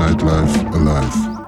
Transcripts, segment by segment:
nightlife alive.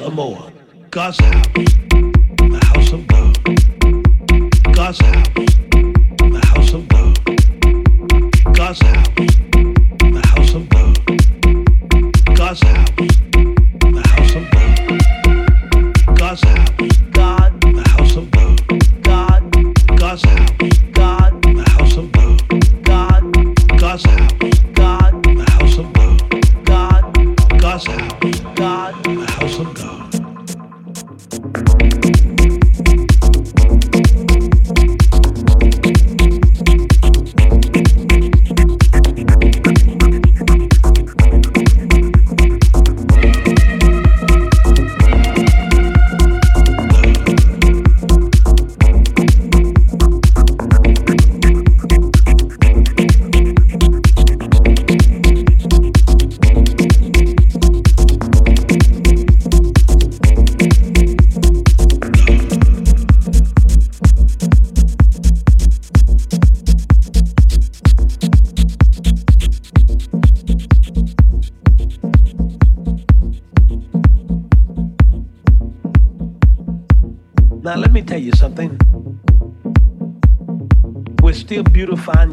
a mole.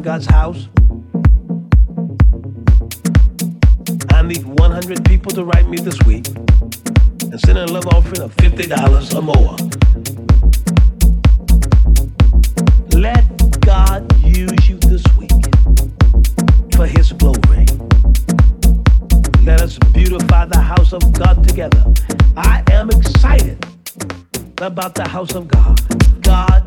God's house. I need 100 people to write me this week and send a love offering of $50 or more. Let God use you about the house of God. God,